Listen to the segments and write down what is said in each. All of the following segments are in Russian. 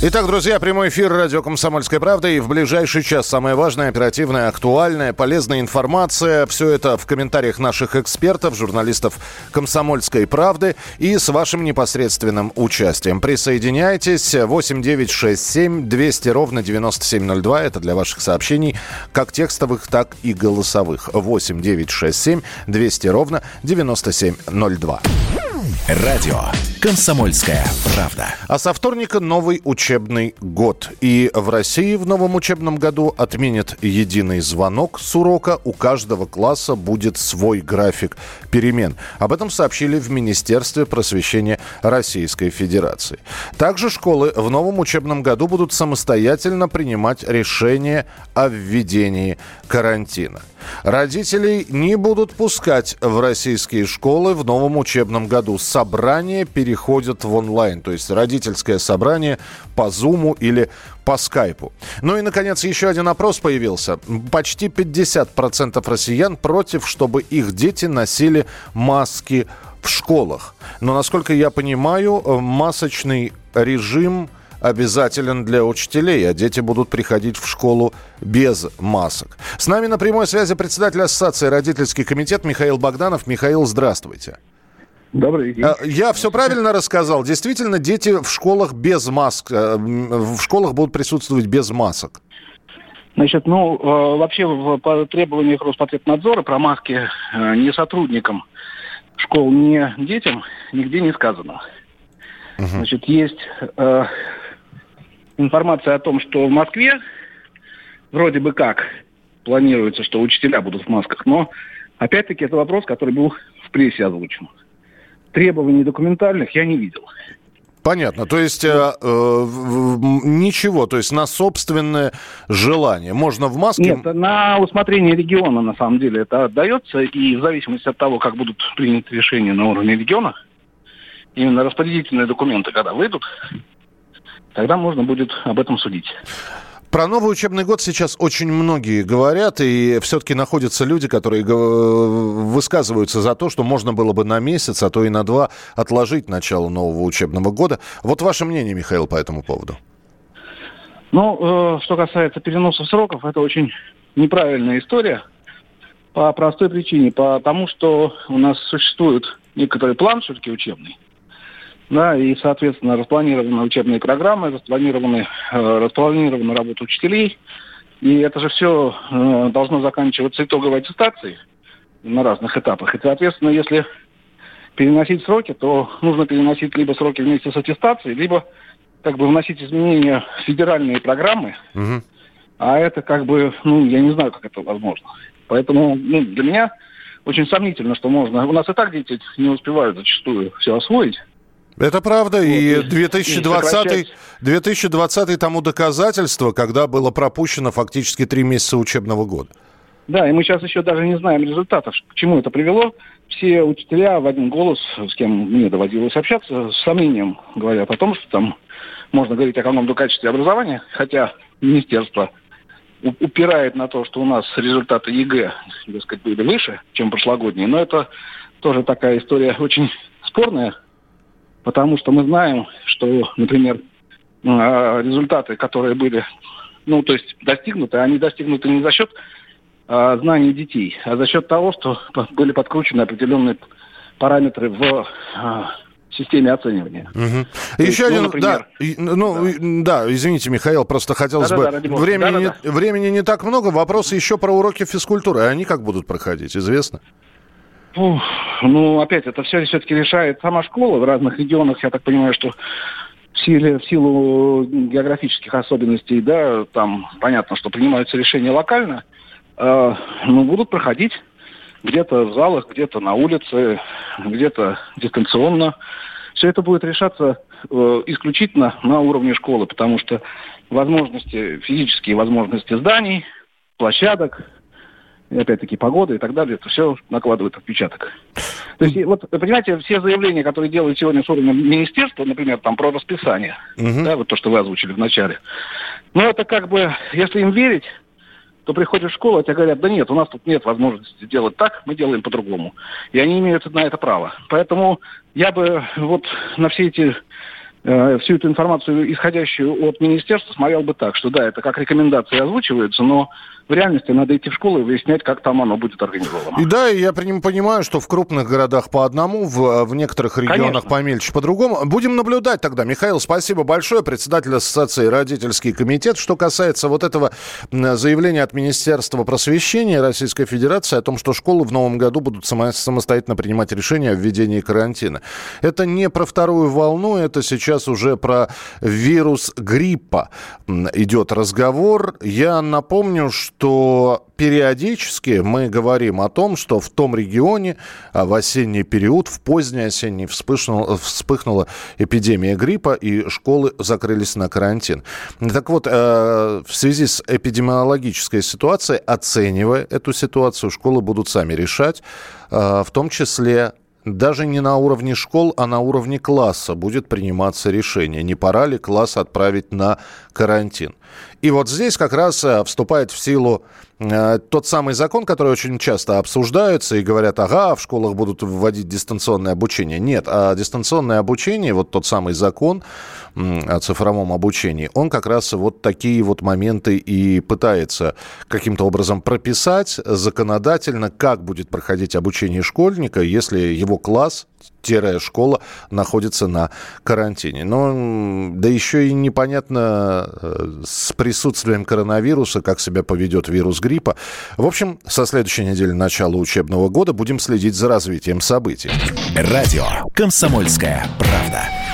Итак, друзья, прямой эфир радио «Комсомольская правда». И в ближайший час самая важная, оперативная, актуальная, полезная информация. Все это в комментариях наших экспертов, журналистов «Комсомольской правды» и с вашим непосредственным участием. Присоединяйтесь. 8 9 6 7 200 ровно 9702. Это для ваших сообщений, как текстовых, так и голосовых. 8 9 6 7 200 ровно 9702. Радио «Комсомольская правда». А со вторника новый учебный год. И в России в новом учебном году отменят единый звонок с урока. У каждого класса будет свой график перемен. Об этом сообщили в Министерстве просвещения Российской Федерации. Также школы в новом учебном году будут самостоятельно принимать решения о введении карантина. Родителей не будут пускать в российские школы в новом учебном году. Собрания переходят в онлайн, то есть родительское собрание по Зуму или по скайпу. Ну и, наконец, еще один опрос появился. Почти 50% россиян против, чтобы их дети носили маски в школах. Но, насколько я понимаю, э, масочный режим обязателен для учителей, а дети будут приходить в школу без масок. С нами на прямой связи председатель Ассоциации «Родительский комитет» Михаил Богданов. Михаил, здравствуйте. Добрый день. А, Я все правильно рассказал? Действительно, дети в школах без масок, э, в школах будут присутствовать без масок? Значит, ну, э, вообще в, требованиях Роспотребнадзора про маски э, не сотрудникам школ, не детям нигде не сказано. Значит, есть э, информация о том, что в Москве вроде бы как планируется, что учителя будут в масках, но опять-таки это вопрос, который был в прессе озвучен. Требований документальных я не видел. Понятно. То есть э, э, ничего, то есть на собственное желание. Можно в маске... Нет, на усмотрение региона на самом деле это отдается, и в зависимости от того, как будут приняты решения на уровне региона, именно распорядительные документы, когда выйдут, тогда можно будет об этом судить. Про новый учебный год сейчас очень многие говорят, и все-таки находятся люди, которые высказываются за то, что можно было бы на месяц, а то и на два отложить начало нового учебного года. Вот ваше мнение, Михаил, по этому поводу? Ну, э, что касается переноса сроков, это очень неправильная история по простой причине, потому что у нас существует некоторый план все-таки учебный, да, и, соответственно, распланированы учебные программы, распланированы, э, распланирована работа учителей, и это же все э, должно заканчиваться итоговой аттестацией на разных этапах. И, соответственно, если переносить сроки, то нужно переносить либо сроки вместе с аттестацией, либо как бы вносить изменения в федеральные программы, Мгм. а это как бы, ну, я не знаю, как это возможно. Поэтому ну, для меня очень сомнительно, что можно. У нас и так дети не успевают зачастую все освоить. Это правда, и Вот, и- 2020, и сокращать. 2020 тому доказательство, когда было пропущено фактически три месяца учебного года. Да, и мы сейчас еще даже не знаем результатов, к чему это привело. Все учителя в один голос, с кем мне доводилось общаться, с сомнением говорят о том, что там можно говорить о каком-то качестве образования, хотя министерство упирает на то, что у нас результаты ЕГЭ, так сказать, были выше, чем прошлогодние. Но это тоже такая история очень спорная, потому что мы знаем, что, например, а, результаты, которые были, ну, то есть достигнуты, они достигнуты не за счет а, знаний детей, а за счет того, что были подкручены определенные параметры в а, системе оценивания. Мгм. То есть, Еще ну, один, например, да, ну, и- да, извините, Михаил, просто хотелось Да-да-да, бы, ради бога. времени, Да-да-да. не, времени не так много, вопросы еще про уроки физкультуры, они как будут проходить, известно? Ну, опять, это все все-таки решает сама школа в разных регионах. Я так понимаю, что в, силе, в силу географических особенностей, да, там понятно, что принимаются решения локально, э, но будут проходить где-то в залах, где-то на улице, где-то дистанционно. Все это будет решаться э, исключительно на уровне школы, потому что возможности, физические возможности зданий, площадок, опять-таки погода и так далее, это все накладывает отпечаток. То есть, вот, понимаете, все заявления, которые делают сегодня с уровня министерства, например, там про расписание, угу. да, вот то, что вы озвучили в начале, ну, это как бы, если им верить, то приходишь в школу, а тебе говорят, да нет, у нас тут нет возможности делать так, мы делаем по-другому. И они имеют на это право. Поэтому я бы вот на все эти э, всю эту информацию, исходящую от министерства, смотрел бы так, что да, это как рекомендации озвучиваются, но в реальности надо идти в школу и выяснять, как там оно будет организовано. И да, я понимаю, что в крупных городах по одному, в, в некоторых регионах Конечно. помельче по-другому. Будем наблюдать тогда. Михаил, спасибо большое, председатель Ассоциации «Родительский комитет». Что касается вот этого заявления от Министерства просвещения Российской Федерации о том, что школы в новом году будут самостоятельно принимать решения о введении карантина. Это не про вторую волну, это сейчас уже про вирус гриппа идет разговор. Я напомню, что что периодически мы говорим о том, что в том регионе а, в осенний период, в поздний осенний вспыхнула, вспыхнула эпидемия гриппа, и школы закрылись на карантин. Так вот, э, в связи с эпидемиологической ситуацией, оценивая эту ситуацию, школы будут сами решать, э, в том числе даже не на уровне школ, а на уровне класса будет приниматься решение, не пора ли класс отправить на карантин. И вот здесь как раз э, вступает в силу э, тот самый закон, который очень часто обсуждается и говорят, ага, в школах будут вводить дистанционное обучение. Нет, а дистанционное обучение, вот тот самый закон о цифровом обучении, он как раз вот такие вот моменты и пытается каким-то образом прописать законодательно, как будет проходить обучение школьника, если его класс школа находится на карантине. Но да еще и непонятно э, с присутствием коронавируса, как себя поведет вирус гриппа. В общем, со следующей недели начала учебного года будем следить за развитием событий. Радио «Комсомольская правда».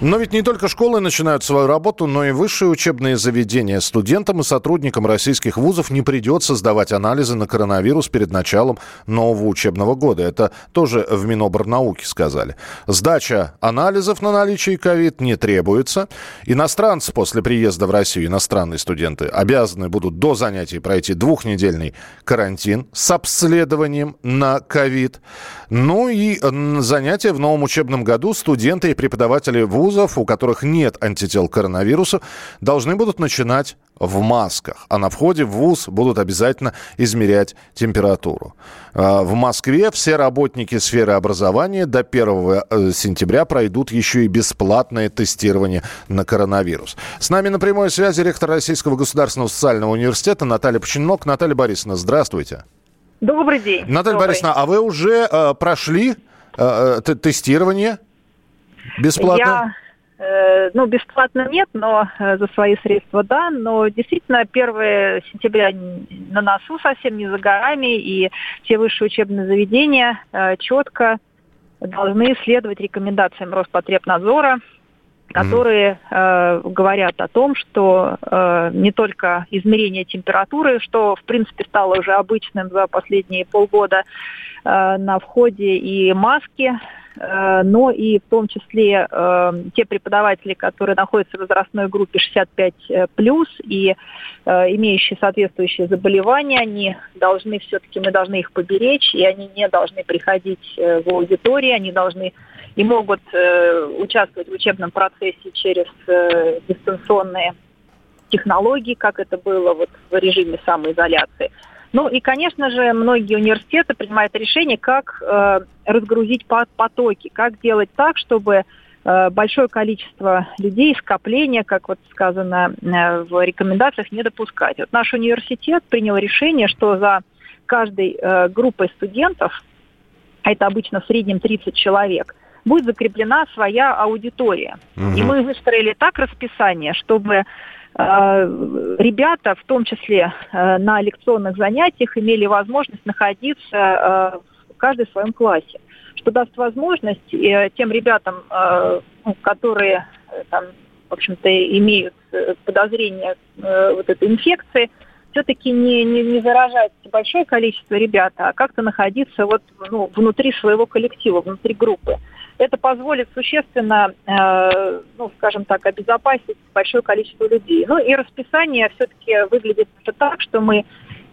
Но ведь не только школы начинают свою работу, но и высшие учебные заведения. Студентам и сотрудникам российских вузов не придется сдавать анализы на коронавирус перед началом нового учебного года. Это тоже в Миноборнауке сказали. Сдача анализов на наличие ковид не требуется. Иностранцы после приезда в Россию, иностранные студенты, обязаны будут до занятий пройти двухнедельный карантин с обследованием на ковид. Ну и занятия в новом учебном году студенты и преподаватели вузов, у которых нет антител к коронавирусу, должны будут начинать в масках, а на входе в ВУЗ будут обязательно измерять температуру. А, в Москве все работники сферы образования до 1 э, сентября пройдут еще и бесплатное тестирование на коронавирус. С нами на прямой связи ректор Российского государственного социального университета Наталья Починок. Наталья Борисовна, здравствуйте. Добрый день. Наталья Добрый. Борисовна, а вы уже э, прошли э, э тестирование бесплатно? Я э, ну, бесплатно нет, но э, за свои средства да. Но действительно, 1 сентября на носу совсем не за горами, и все высшие учебные заведения четко должны следовать рекомендациям Роспотребнадзора которые э, говорят о том, что э, не только измерение температуры, что в принципе стало уже обычным за последние полгода э, на входе и маски, э, но и в том числе э, те преподаватели, которые находятся в возрастной группе 65 э, плюс и э, имеющие соответствующие заболевания, они должны все-таки мы должны их поберечь, и они не должны приходить э, в аудитории, они должны и могут э, участвовать в учебном процессе через э, дистанционные технологии, как это было вот в режиме самоизоляции. Ну и, конечно же, многие университеты принимают решение, как э, разгрузить потоки, как делать так, чтобы э, большое количество людей, скопления, как вот сказано э, в рекомендациях, не допускать. Вот наш университет принял решение, что за каждой э, группой студентов, а это обычно в среднем 30 человек, будет закреплена своя аудитория. Угу. И мы выстроили так расписание, чтобы ребята, в том числе э, на лекционных занятиях, имели возможность находиться э, в каждой своем классе, что даст возможность э, тем ребятам, ну, которые там, в общем-то, имеют подозрение вот этой инфекции, все-таки не, не, не заражать большое количество ребят, а как-то находиться вот, ну, внутри своего коллектива, внутри группы. Это позволит существенно, э, ну, скажем так, обезопасить большое количество людей. Ну и расписание все-таки выглядит так, что мы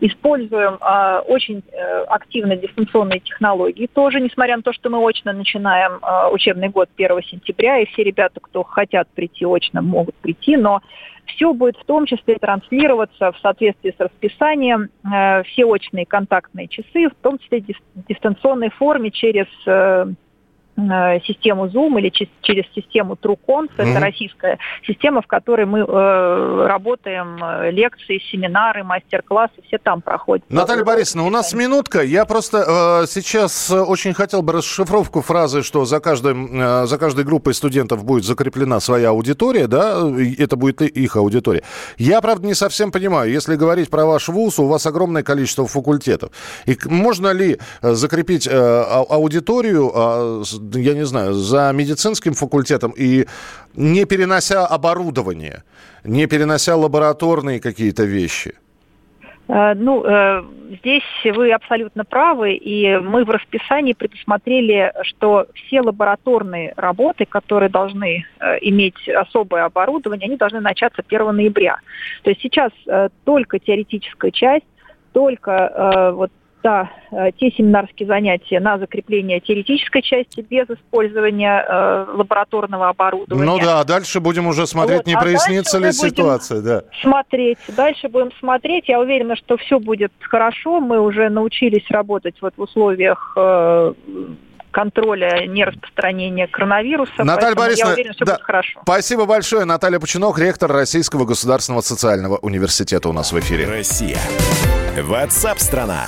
Используем э, очень э, активно дистанционные технологии тоже, несмотря на то, что мы очно начинаем э, учебный год 1 сентября, и все ребята, кто хотят прийти очно, могут прийти, но все будет в том числе транслироваться в соответствии с расписанием, э, все очные контактные часы, в том числе дистанционной форме через Э, систему Zoom или через систему TrueConf. Mm-hmm. Это российская система, в которой мы э, работаем, э, лекции, семинары, мастер-классы, все там проходят. Наталья Борисовна, у нас минутка. Я просто э, сейчас очень хотел бы расшифровку фразы, что за, каждым, э, за каждой группой студентов будет закреплена своя аудитория, да, это будет их аудитория. Я, правда, не совсем понимаю, если говорить про ваш вуз, у вас огромное количество факультетов. И можно ли закрепить э, аудиторию э, я не знаю, за медицинским факультетом и не перенося оборудование, не перенося лабораторные какие-то вещи? Э, ну, э, здесь вы абсолютно правы, и мы в расписании предусмотрели, что все лабораторные работы, которые должны э, иметь особое оборудование, они должны начаться 1 ноября. То есть сейчас только теоретическая часть, только вот да, э, те семинарские занятия на закрепление теоретической части без использования э, лабораторного оборудования. Ну да, дальше будем уже смотреть, вот. не а прояснится ли ситуация. Да. Смотреть. Дальше будем смотреть. Я уверена, что все будет хорошо. Мы уже научились работать вот в условиях э, контроля нераспространения коронавируса. Наталья Борисовна, я уверена, все да, будет хорошо. Спасибо большое. Наталья Починок, ректор Российского государственного социального университета у нас в эфире. Россия. Ватсап-страна!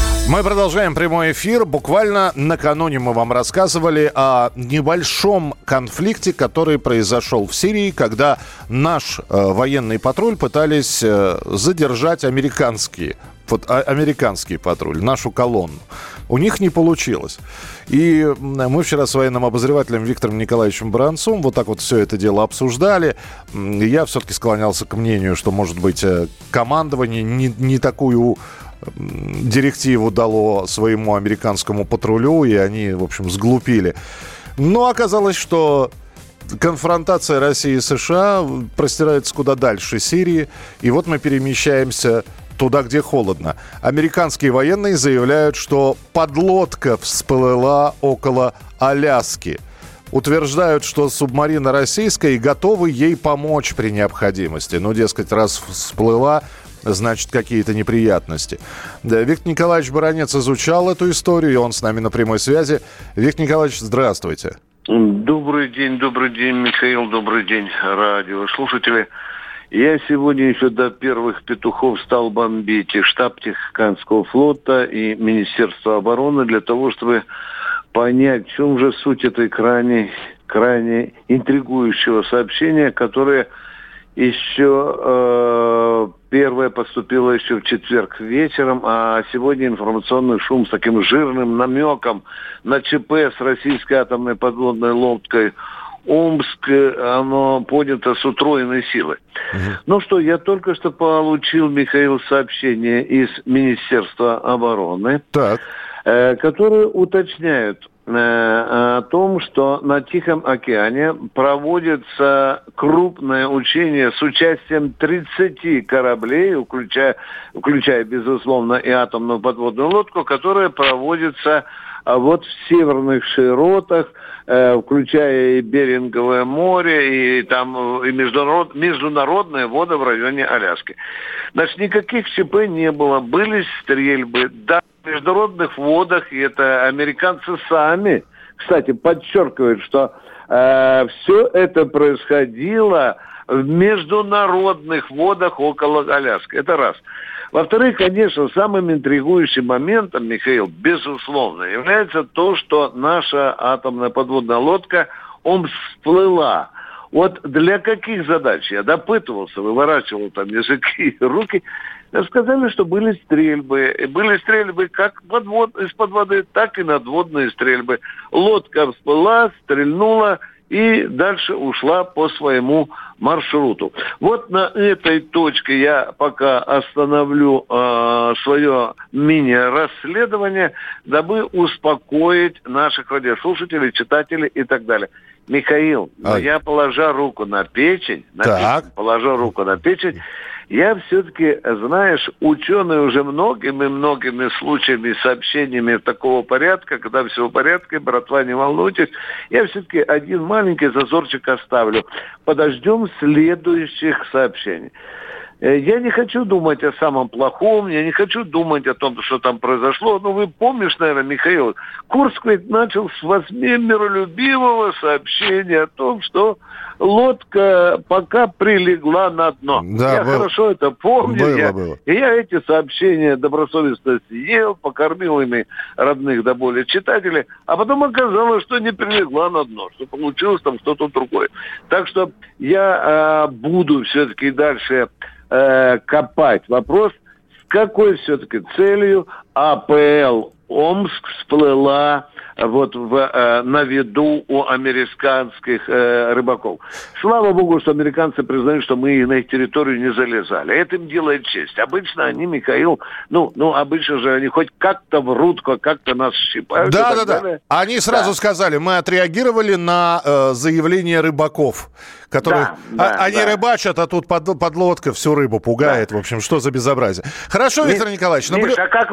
Мы продолжаем прямой эфир. Буквально накануне мы вам рассказывали о небольшом конфликте, который произошел в Сирии, когда наш э, военный патруль пытались э, задержать американские а, американский патруль, нашу колонну. У них не получилось. И мы вчера с военным обозревателем Виктором Николаевичем Баранцом вот так вот все это дело обсуждали. Я все-таки склонялся к мнению, что, может быть, э, командование не, не такую директиву дало своему американскому патрулю, и они, в общем, сглупили. Но оказалось, что конфронтация России и США простирается куда дальше Сирии. И вот мы перемещаемся туда, где холодно. Американские военные заявляют, что подлодка всплыла около Аляски. Утверждают, что субмарина российская и готовы ей помочь при необходимости. Ну, дескать, раз всплыла, значит, какие-то неприятности. Да, Виктор Николаевич Баранец изучал эту историю, и он с нами на прямой связи. Виктор Николаевич, здравствуйте. Добрый день, добрый день, Михаил, добрый день, радио. Слушатели, я сегодня еще до первых петухов стал бомбить и штаб Тихоокеанского флота, и Министерство обороны для того, чтобы понять, в чем же суть этой крайне, крайне интригующего сообщения, которое еще э, первое поступило еще в четверг вечером, а сегодня информационный шум с таким жирным намеком на ЧП с российской атомной подводной лодкой Омск, оно поднято с утроенной силой. Угу. Ну что, я только что получил, Михаил, сообщение из Министерства обороны, так. Э, которые уточняют, Э, о том, что на Тихом океане проводится крупное учение с участием 30 кораблей, включая, включая безусловно, и атомную подводную лодку, которая проводится а, вот в северных широтах, э, включая и Беринговое море, и там и международ, международные воды в районе Аляски. Значит, никаких ЧП не было, были стрельбы, да, международных водах, и это американцы сами, кстати, подчеркивают, что э, все это происходило в международных водах около Аляски. Это раз. Во-вторых, конечно, самым интригующим моментом, Михаил, безусловно, является то, что наша атомная подводная лодка, он всплыла. Вот для каких задач? Я допытывался, выворачивал там языки и руки. Сказали, что были стрельбы. И были стрельбы как подвод, из-под воды, так и надводные стрельбы. Лодка всплыла, стрельнула, и дальше ушла по своему маршруту. Вот на этой точке я пока остановлю э, свое мини-расследование, дабы успокоить наших радиослушателей, читателей и так далее. Михаил, а... я положа руку на печень, на так. печень, положа руку на печень, я все-таки, знаешь, ученый уже многими-многими случаями, сообщениями такого порядка, когда все в порядке, братва, не волнуйтесь, я все-таки один маленький зазорчик оставлю. Подождем следующих сообщений. Э, я не хочу думать о самом плохом, я не хочу думать о том, что там произошло. Ну, вы помнишь, наверное, Михаил, Курск ведь начал с восьми миролюбивого сообщения о том, что лодка пока прилегла на дно. Да, я было, хорошо это помню. Было, я, было. И я эти сообщения добросовестно съел, покормил ими родных до боли читателей, а потом оказалось, что не прилегла на дно, что получилось там что-то другое. Так что я э, буду все-таки дальше э, копать. Вопрос, с какой все-таки целью АПЛ Омск всплыла вот в, э, на виду у американских э, рыбаков. Слава богу, что американцы признают, что мы на их территорию не залезали. Это им делает честь. Обычно они, Михаил, ну, ну обычно же они хоть как-то врут, как-то нас щипают. Да, да, да. Они сразу да. сказали, мы отреагировали на э, заявление рыбаков которые... Да, а, да, они да. рыбачат, а тут под, подлодка всю рыбу пугает. Да. В общем, что за безобразие. Хорошо, Виктор Миш, Николаевич. Наблю... Миш, а как,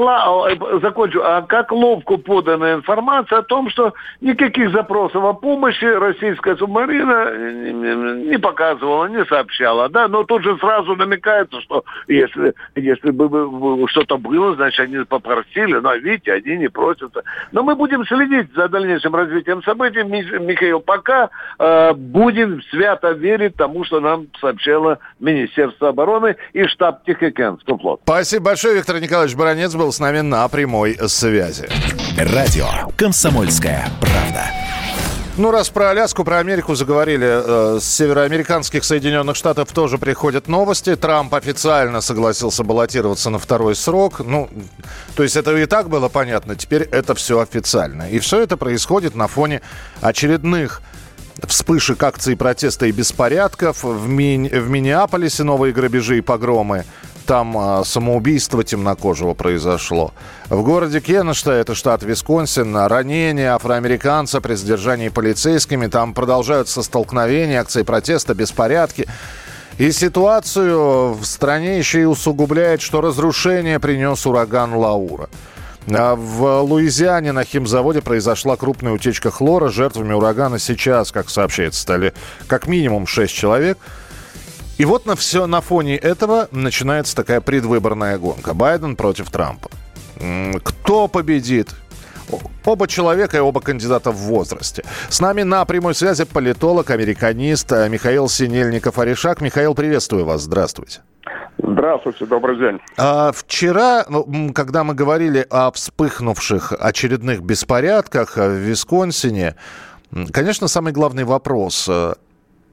закончу, а как ловко подана информация о том, что никаких запросов о помощи российская субмарина не показывала, не сообщала, да, но тут же сразу намекается, что если, если бы что-то было, значит, они попросили, но видите, они не просятся. Но мы будем следить за дальнейшим развитием событий, Михаил, пока э, будем свято верить тому, что нам сообщало Министерство обороны и штаб Тихоокеанского флота. Спасибо большое. Виктор Николаевич Баранец был с нами на прямой связи. Радио «Комсомольская правда». Ну, раз про Аляску, про Америку заговорили, э, с североамериканских Соединенных Штатов тоже приходят новости. Трамп официально согласился баллотироваться на второй срок. Ну, то есть это и так было понятно, теперь это все официально. И все это происходит на фоне очередных вспышек акций протеста и беспорядков. В, Ми... в Миннеаполисе новые грабежи и погромы. Там а, самоубийство темнокожего произошло. В городе Кеннешта, это штат Висконсин, ранения афроамериканца при задержании полицейскими. Там продолжаются столкновения, акции протеста, беспорядки. И ситуацию в стране еще и усугубляет, что разрушение принес ураган Лаура. А в Луизиане на химзаводе произошла крупная утечка хлора. Жертвами урагана сейчас, как сообщается, стали как минимум 6 человек. И вот на все на фоне этого начинается такая предвыборная гонка. Байден против Трампа. Кто победит? Оба человека и оба кандидата в возрасте. С нами на прямой связи политолог, американист Михаил Синельников-Орешак. Михаил, приветствую вас. Здравствуйте. Здравствуйте, добрый день. А, вчера, ну, когда мы говорили о вспыхнувших очередных беспорядках в Висконсине, конечно, самый главный вопрос э,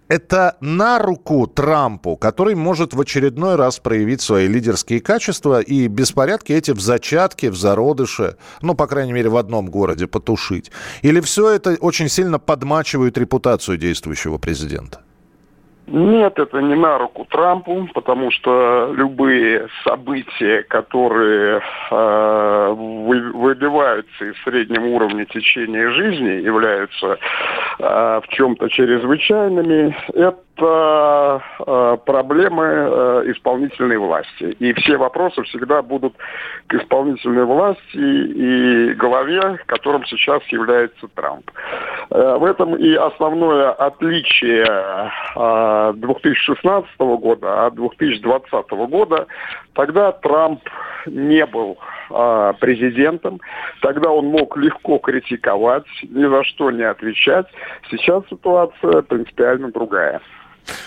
это на руку Трампу, который может в очередной раз проявить свои лидерские качества и беспорядки эти в зачатке, в зародыше, ну, по крайней мере, в одном городе потушить? Или все это очень сильно подмачивает репутацию действующего президента? Нет, это не на руку Трампу, потому что любые события, которые э, вы, выбиваются из среднего уровня течения жизни, являются в чем-то чрезвычайными. Это э, проблемы э, исполнительной власти. И все вопросы всегда будут к исполнительной власти и голове, которым сейчас является Трамп. Э, в этом и основное отличие э, 2016 года от 2020 года. Тогда Трамп не был э, президентом, тогда он мог легко критиковать, ни за что не отвечать. Сейчас ситуация принципиально другая.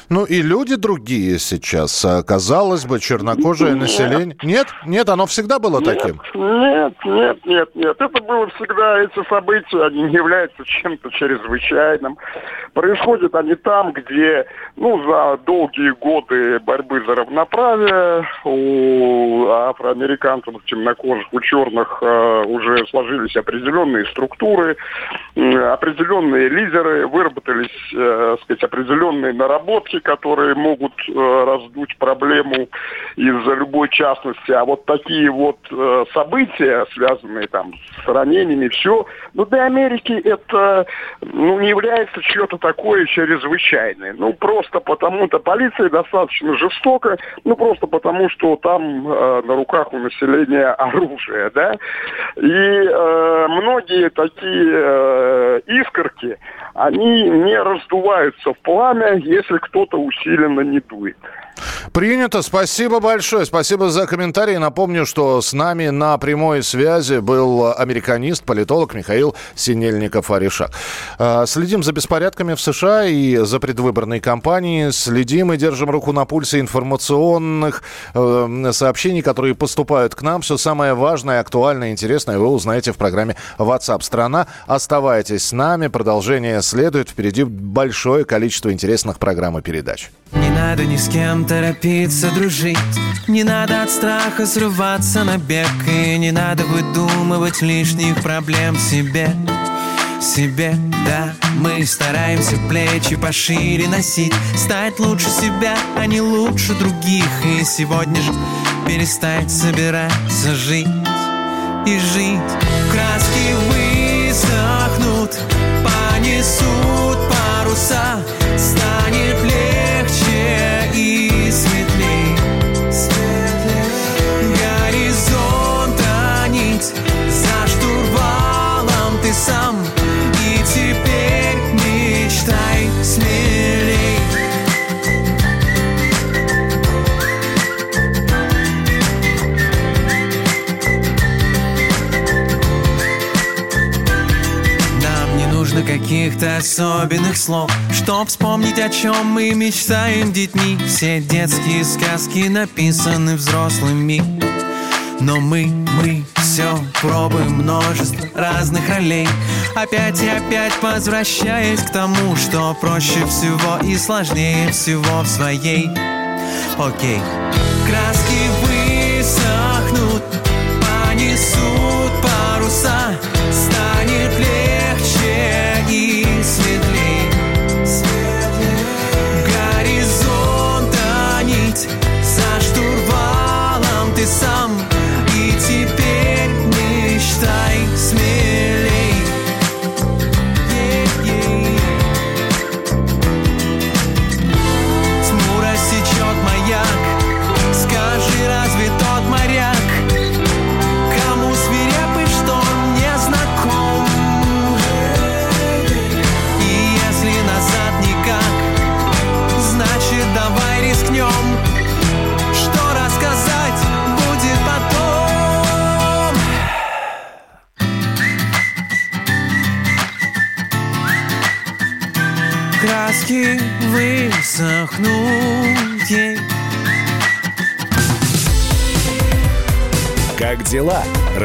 Ну и люди другие сейчас. А, казалось бы, чернокожее нет. население. Нет? Нет, оно всегда было нет, таким? Нет, нет, нет, нет. Это было всегда, эти события, они не являются чем-то чрезвычайным. Происходят они там, где, ну, за долгие годы борьбы за равноправие у афроамериканцев, темнокожих, у черных э, уже сложились определенные структуры, э, определенные лидеры, выработались, э, сказать, определенные наработки наработки, которые могут э, раздуть проблему из-за любой частности. А вот такие вот э, события, связанные там с ранениями, все, ну для Америки это ну, не является что-то такое чрезвычайное. Ну просто потому-то полиция достаточно жестока, ну просто потому, что там э, на руках у населения оружие, да. И э, многие такие э, искорки, они не раздуваются в пламя, если кто-то усиленно не дует. Принято. Спасибо большое. Спасибо за комментарий. Напомню, что с нами на прямой связи был американист, политолог Михаил Синельников-Аришак. А, следим за беспорядками в США и за предвыборной кампанией. Следим и держим руку на пульсе информационных э, сообщений, которые поступают к нам. Все самое важное, актуальное, интересное вы узнаете в программе WhatsApp страна. Оставайтесь с нами. Продолжение следует. Впереди большое количество интересных программ и передач. Не надо ни с кем торопиться дружить. Не надо от страха срываться на бег. И не надо выдумывать лишних проблем себе. Себе, да Мы стараемся плечи пошире носить. Стать лучше себя, а не лучше других. И сегодня же перестать собираться жить И жить. Краски высохнут, понесут паруса. Станет нужно каких-то особенных слов Чтоб вспомнить, о чем мы мечтаем детьми. Все детские сказки написаны взрослыми. Но мы, мы все пробуем множество разных ролей. Опять и опять возвращаясь к тому, что проще всего и сложнее всего в своей. Окей. Краски